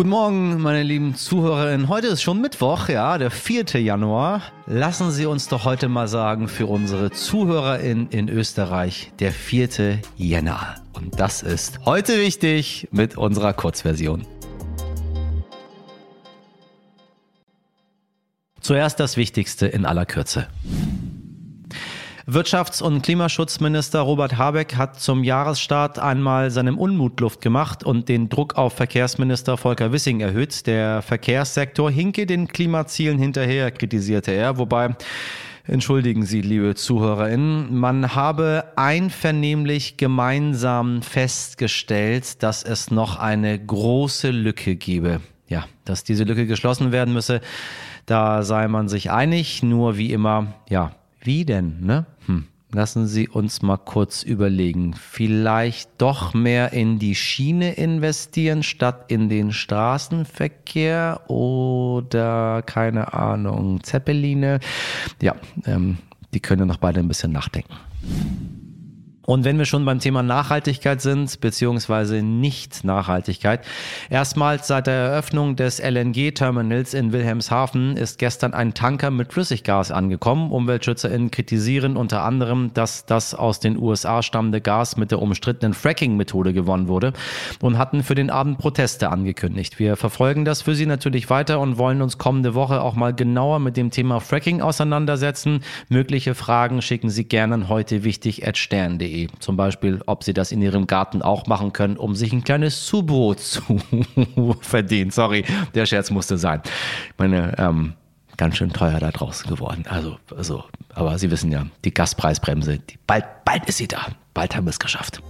Guten Morgen, meine lieben Zuhörerinnen. Heute ist schon Mittwoch, ja, der 4. Januar. Lassen Sie uns doch heute mal sagen, für unsere ZuhörerInnen in Österreich, der 4. Jänner. Und das ist heute wichtig mit unserer Kurzversion. Zuerst das Wichtigste in aller Kürze. Wirtschafts- und Klimaschutzminister Robert Habeck hat zum Jahresstart einmal seinem Unmut Luft gemacht und den Druck auf Verkehrsminister Volker Wissing erhöht. Der Verkehrssektor hinke den Klimazielen hinterher, kritisierte er, wobei Entschuldigen Sie, liebe ZuhörerInnen, man habe einvernehmlich gemeinsam festgestellt, dass es noch eine große Lücke gebe. Ja, dass diese Lücke geschlossen werden müsse, da sei man sich einig, nur wie immer, ja, wie denn, ne? Hm. Lassen Sie uns mal kurz überlegen. Vielleicht doch mehr in die Schiene investieren statt in den Straßenverkehr oder keine Ahnung, Zeppeline. Ja, ähm, die können noch beide ein bisschen nachdenken. Und wenn wir schon beim Thema Nachhaltigkeit sind, beziehungsweise Nicht-Nachhaltigkeit, erstmals seit der Eröffnung des LNG-Terminals in Wilhelmshaven ist gestern ein Tanker mit Flüssiggas angekommen. UmweltschützerInnen kritisieren unter anderem, dass das aus den USA stammende Gas mit der umstrittenen Fracking-Methode gewonnen wurde und hatten für den Abend Proteste angekündigt. Wir verfolgen das für Sie natürlich weiter und wollen uns kommende Woche auch mal genauer mit dem Thema Fracking auseinandersetzen. Mögliche Fragen schicken Sie gerne heute wichtig at stern.de. Zum Beispiel, ob sie das in ihrem Garten auch machen können, um sich ein kleines Zubrot zu verdienen. Sorry, der Scherz musste sein. Ich meine, ähm, ganz schön teuer da draußen geworden. Also, also, aber Sie wissen ja, die Gaspreisbremse, die, bald, bald ist sie da. Bald haben wir es geschafft.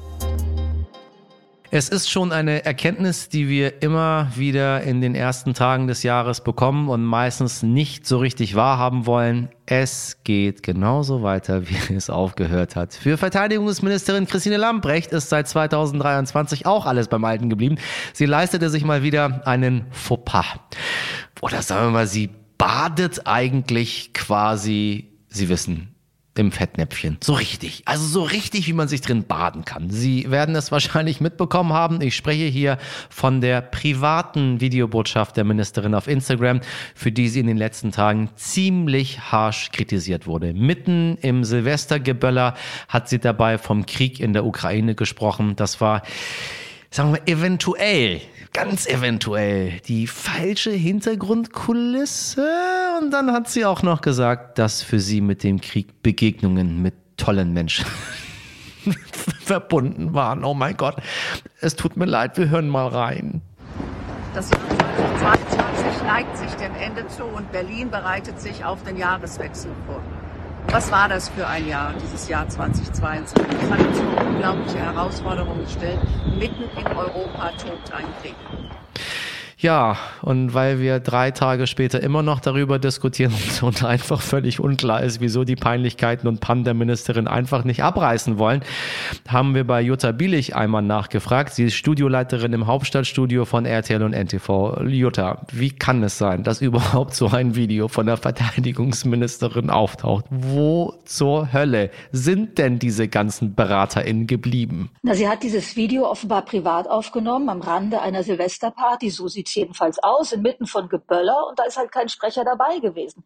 Es ist schon eine Erkenntnis, die wir immer wieder in den ersten Tagen des Jahres bekommen und meistens nicht so richtig wahrhaben wollen. Es geht genauso weiter, wie es aufgehört hat. Für Verteidigungsministerin Christine Lambrecht ist seit 2023 auch alles beim Alten geblieben. Sie leistete sich mal wieder einen Fauxpas. Oder sagen wir mal, sie badet eigentlich quasi, Sie wissen, im Fettnäpfchen. So richtig. Also so richtig, wie man sich drin baden kann. Sie werden es wahrscheinlich mitbekommen haben. Ich spreche hier von der privaten Videobotschaft der Ministerin auf Instagram, für die sie in den letzten Tagen ziemlich harsch kritisiert wurde. Mitten im Silvestergeböller hat sie dabei vom Krieg in der Ukraine gesprochen. Das war sagen wir, eventuell, ganz eventuell die falsche Hintergrundkulisse. Und dann hat sie auch noch gesagt, dass für sie mit dem Krieg Begegnungen mit tollen Menschen verbunden waren. Oh mein Gott, es tut mir leid, wir hören mal rein. Das Jahr 2022 neigt sich dem Ende zu und Berlin bereitet sich auf den Jahreswechsel vor. Was war das für ein Jahr, dieses Jahr 2022? Es hat uns vor unglaubliche Herausforderungen gestellt. Mitten in Europa tobt ein Krieg. Ja, und weil wir drei Tage später immer noch darüber diskutieren und einfach völlig unklar ist, wieso die Peinlichkeiten und Pannen der Ministerin einfach nicht abreißen wollen, haben wir bei Jutta Bielich einmal nachgefragt. Sie ist Studioleiterin im Hauptstadtstudio von RTL und NTV. Jutta, wie kann es sein, dass überhaupt so ein Video von der Verteidigungsministerin auftaucht? Wo zur Hölle sind denn diese ganzen BeraterInnen geblieben? Na, sie hat dieses Video offenbar privat aufgenommen am Rande einer Silvesterparty. So sieht jedenfalls aus, inmitten von Geböller und da ist halt kein Sprecher dabei gewesen.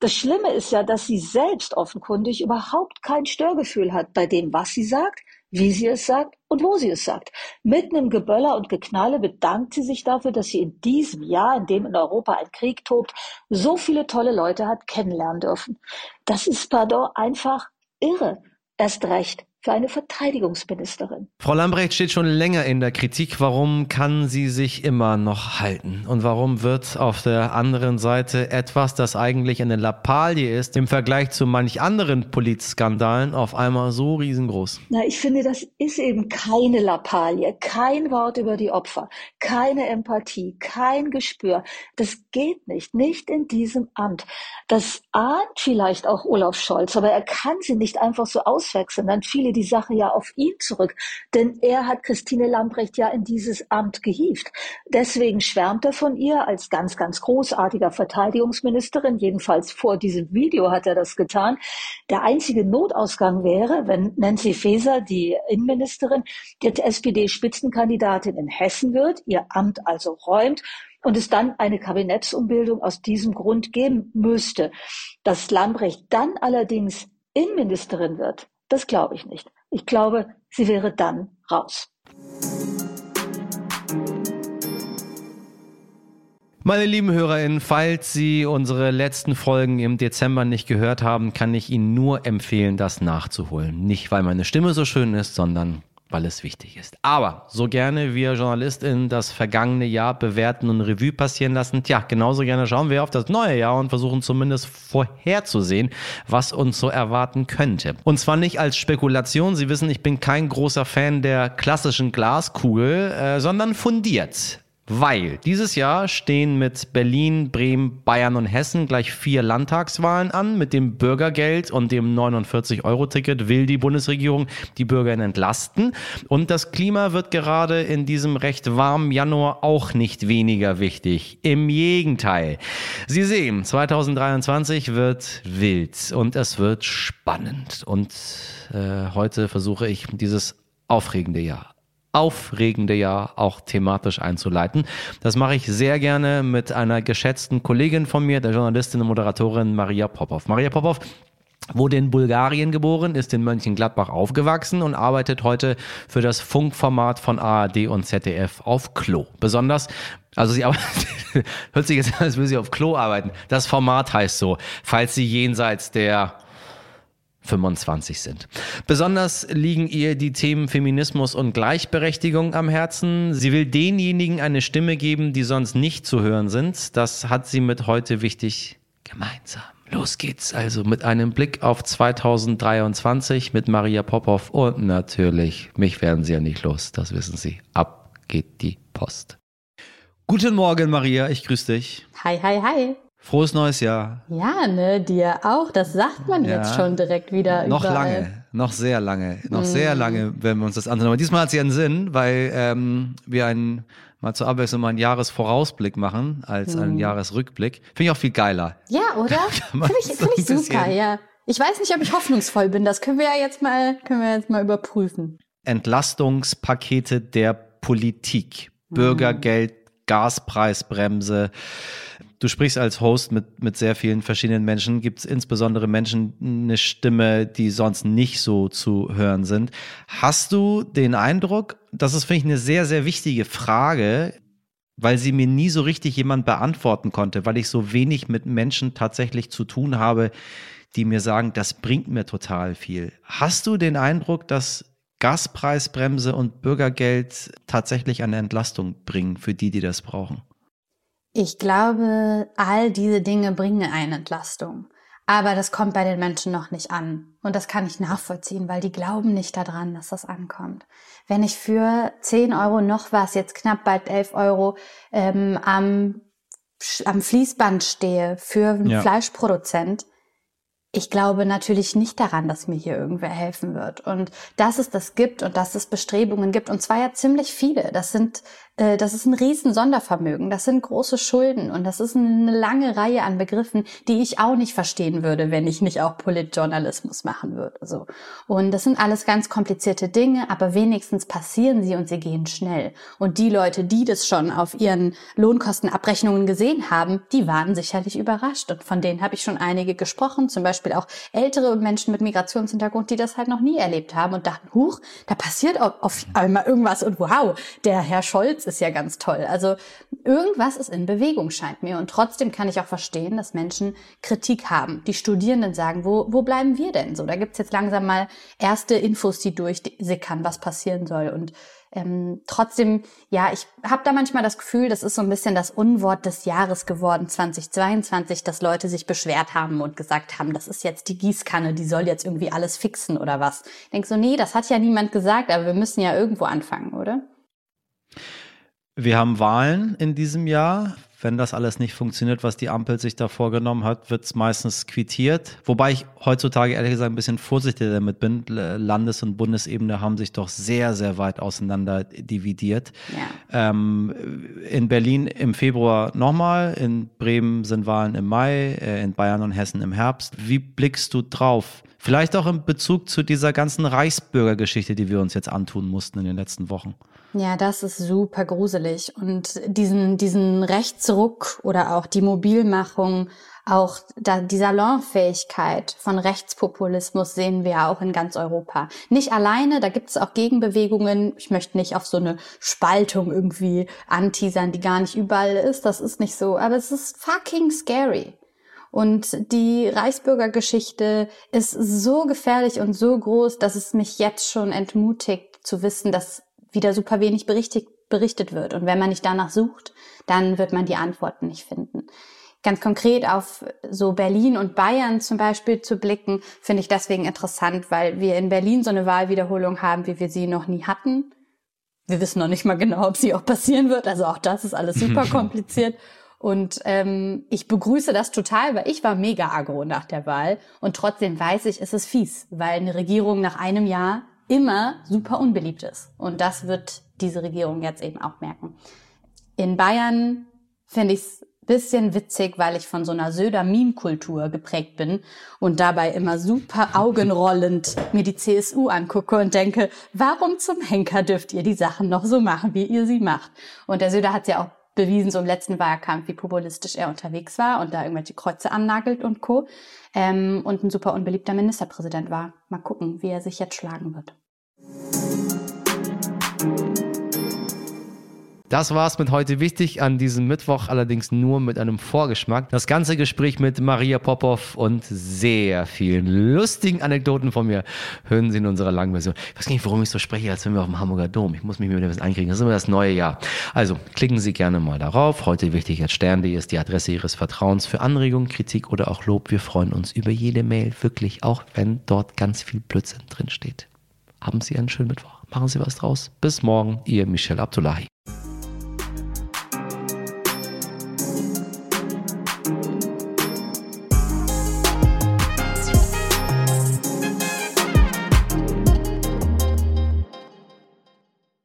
Das Schlimme ist ja, dass sie selbst offenkundig überhaupt kein Störgefühl hat bei dem, was sie sagt, wie sie es sagt und wo sie es sagt. Mitten im Geböller und Geknalle bedankt sie sich dafür, dass sie in diesem Jahr, in dem in Europa ein Krieg tobt, so viele tolle Leute hat kennenlernen dürfen. Das ist, pardon, einfach irre. Erst recht, für eine Verteidigungsministerin. Frau Lambrecht steht schon länger in der Kritik. Warum kann sie sich immer noch halten? Und warum wird auf der anderen Seite etwas, das eigentlich eine Lappalie ist, im Vergleich zu manch anderen Politskandalen auf einmal so riesengroß? Na, ich finde, das ist eben keine Lappalie. Kein Wort über die Opfer, keine Empathie, kein Gespür. Das geht nicht. Nicht in diesem Amt. Das ahnt vielleicht auch Olaf Scholz, aber er kann sie nicht einfach so auswechseln. Dann fiel die Sache ja auf ihn zurück, denn er hat Christine Lambrecht ja in dieses Amt gehievt. Deswegen schwärmt er von ihr als ganz, ganz großartiger Verteidigungsministerin. Jedenfalls vor diesem Video hat er das getan. Der einzige Notausgang wäre, wenn Nancy Faeser, die Innenministerin, die SPD-Spitzenkandidatin in Hessen wird, ihr Amt also räumt und es dann eine Kabinettsumbildung aus diesem Grund geben müsste. Dass Lambrecht dann allerdings Innenministerin wird, das glaube ich nicht. Ich glaube, sie wäre dann raus. Meine lieben HörerInnen, falls Sie unsere letzten Folgen im Dezember nicht gehört haben, kann ich Ihnen nur empfehlen, das nachzuholen. Nicht, weil meine Stimme so schön ist, sondern weil es wichtig ist. Aber so gerne wir JournalistInnen das vergangene Jahr bewerten und Revue passieren lassen, tja, genauso gerne schauen wir auf das neue Jahr und versuchen zumindest vorherzusehen, was uns so erwarten könnte. Und zwar nicht als Spekulation, Sie wissen, ich bin kein großer Fan der klassischen Glaskugel, äh, sondern fundiert. Weil dieses Jahr stehen mit Berlin, Bremen, Bayern und Hessen gleich vier Landtagswahlen an. Mit dem Bürgergeld und dem 49-Euro-Ticket will die Bundesregierung die Bürger entlasten. Und das Klima wird gerade in diesem recht warmen Januar auch nicht weniger wichtig. Im Gegenteil. Sie sehen, 2023 wird wild und es wird spannend. Und äh, heute versuche ich dieses aufregende Jahr aufregende Jahr auch thematisch einzuleiten. Das mache ich sehr gerne mit einer geschätzten Kollegin von mir, der Journalistin und Moderatorin Maria Popov. Maria Popov wurde in Bulgarien geboren, ist in Mönchengladbach aufgewachsen und arbeitet heute für das Funkformat von ARD und ZDF auf Klo. Besonders, also sie arbeitet, hört sich jetzt an, als würde sie auf Klo arbeiten. Das Format heißt so, falls sie jenseits der 25 sind. Besonders liegen ihr die Themen Feminismus und Gleichberechtigung am Herzen. Sie will denjenigen eine Stimme geben, die sonst nicht zu hören sind. Das hat sie mit heute wichtig gemeinsam. Los geht's also mit einem Blick auf 2023 mit Maria Popov und natürlich, mich werden sie ja nicht los, das wissen Sie. Ab geht die Post. Guten Morgen, Maria, ich grüße dich. Hi, hi, hi. Frohes neues Jahr. Ja, ne, dir auch. Das sagt man ja. jetzt schon direkt wieder. Noch überall. lange, noch sehr lange, noch mm. sehr lange, wenn wir uns das ansehen. Aber diesmal hat es ja einen Sinn, weil ähm, wir einen mal zur Abwechslung mal einen Jahresvorausblick machen als einen mm. Jahresrückblick. Finde ich auch viel geiler. Ja, oder? Finde ich, find ich super, ja. Ich weiß nicht, ob ich hoffnungsvoll bin. Das können wir ja jetzt mal, können wir jetzt mal überprüfen. Entlastungspakete der Politik. Mm. Bürgergeld, Gaspreisbremse Du sprichst als Host mit, mit sehr vielen verschiedenen Menschen. Gibt es insbesondere Menschen eine Stimme, die sonst nicht so zu hören sind? Hast du den Eindruck, das ist, finde ich, eine sehr, sehr wichtige Frage, weil sie mir nie so richtig jemand beantworten konnte, weil ich so wenig mit Menschen tatsächlich zu tun habe, die mir sagen, das bringt mir total viel. Hast du den Eindruck, dass Gaspreisbremse und Bürgergeld tatsächlich eine Entlastung bringen für die, die das brauchen? Ich glaube, all diese Dinge bringen eine Entlastung. Aber das kommt bei den Menschen noch nicht an. Und das kann ich nachvollziehen, weil die glauben nicht daran, dass das ankommt. Wenn ich für 10 Euro noch was, jetzt knapp bald 11 Euro, ähm, am, am Fließband stehe für einen ja. Fleischproduzent, ich glaube natürlich nicht daran, dass mir hier irgendwer helfen wird. Und dass es das gibt und dass es Bestrebungen gibt, und zwar ja ziemlich viele. Das sind das ist ein riesen Sondervermögen, das sind große Schulden und das ist eine lange Reihe an Begriffen, die ich auch nicht verstehen würde, wenn ich nicht auch Politjournalismus machen würde. So. Und das sind alles ganz komplizierte Dinge, aber wenigstens passieren sie und sie gehen schnell. Und die Leute, die das schon auf ihren Lohnkostenabrechnungen gesehen haben, die waren sicherlich überrascht. Und von denen habe ich schon einige gesprochen, zum Beispiel auch ältere Menschen mit Migrationshintergrund, die das halt noch nie erlebt haben und dachten, huch, da passiert auf einmal irgendwas und wow, der Herr Scholz ist ja ganz toll. Also irgendwas ist in Bewegung, scheint mir. Und trotzdem kann ich auch verstehen, dass Menschen Kritik haben. Die Studierenden sagen, wo, wo bleiben wir denn so? Da gibt's jetzt langsam mal erste Infos, die durchsickern, was passieren soll. Und ähm, trotzdem, ja, ich habe da manchmal das Gefühl, das ist so ein bisschen das Unwort des Jahres geworden, 2022, dass Leute sich beschwert haben und gesagt haben, das ist jetzt die Gießkanne, die soll jetzt irgendwie alles fixen oder was. Ich denk so, nee, das hat ja niemand gesagt, aber wir müssen ja irgendwo anfangen, oder? Wir haben Wahlen in diesem Jahr. wenn das alles nicht funktioniert, was die Ampel sich da vorgenommen hat, wird es meistens quittiert. Wobei ich heutzutage ehrlich gesagt ein bisschen vorsichtiger damit bin. Landes- und Bundesebene haben sich doch sehr, sehr weit auseinander dividiert. Ja. Ähm, in Berlin im Februar nochmal, in Bremen sind Wahlen im Mai, äh, in Bayern und Hessen im Herbst. Wie blickst du drauf? Vielleicht auch in Bezug zu dieser ganzen Reichsbürgergeschichte, die wir uns jetzt antun mussten in den letzten Wochen. Ja, das ist super gruselig. Und diesen, diesen Rechtsruck oder auch die Mobilmachung, auch da, die Salonfähigkeit von Rechtspopulismus sehen wir auch in ganz Europa. Nicht alleine, da gibt es auch Gegenbewegungen. Ich möchte nicht auf so eine Spaltung irgendwie anteasern, die gar nicht überall ist. Das ist nicht so. Aber es ist fucking scary. Und die Reichsbürgergeschichte ist so gefährlich und so groß, dass es mich jetzt schon entmutigt zu wissen, dass wieder super wenig berichtet, berichtet wird. Und wenn man nicht danach sucht, dann wird man die Antworten nicht finden. Ganz konkret auf so Berlin und Bayern zum Beispiel zu blicken, finde ich deswegen interessant, weil wir in Berlin so eine Wahlwiederholung haben, wie wir sie noch nie hatten. Wir wissen noch nicht mal genau, ob sie auch passieren wird. Also auch das ist alles super kompliziert. Und ähm, ich begrüße das total, weil ich war mega agro nach der Wahl. Und trotzdem weiß ich, es ist fies, weil eine Regierung nach einem Jahr immer super unbeliebt ist. Und das wird diese Regierung jetzt eben auch merken. In Bayern finde ich es bisschen witzig, weil ich von so einer Söder-Meme-Kultur geprägt bin und dabei immer super augenrollend mir die CSU angucke und denke, warum zum Henker dürft ihr die Sachen noch so machen, wie ihr sie macht? Und der Söder hat ja auch bewiesen, so im letzten Wahlkampf, wie populistisch er unterwegs war und da irgendwelche Kreuze annagelt und Co. Ähm, und ein super unbeliebter Ministerpräsident war. Mal gucken, wie er sich jetzt schlagen wird. Das war's mit heute wichtig an diesem Mittwoch, allerdings nur mit einem Vorgeschmack. Das ganze Gespräch mit Maria Popov und sehr vielen lustigen Anekdoten von mir hören Sie in unserer langen Version. Ich weiß gar nicht, warum ich so spreche, als wenn wir auf dem Hamburger Dom. Ich muss mich wieder bisschen einkriegen. Das ist immer das neue Jahr. Also klicken Sie gerne mal darauf. Heute wichtig als Stern.de ist die Adresse Ihres Vertrauens für Anregungen, Kritik oder auch Lob. Wir freuen uns über jede Mail, wirklich, auch wenn dort ganz viel Blödsinn drin steht. Haben Sie einen schönen Mittwoch. Machen Sie was draus. Bis morgen, Ihr Michel Abdullahi.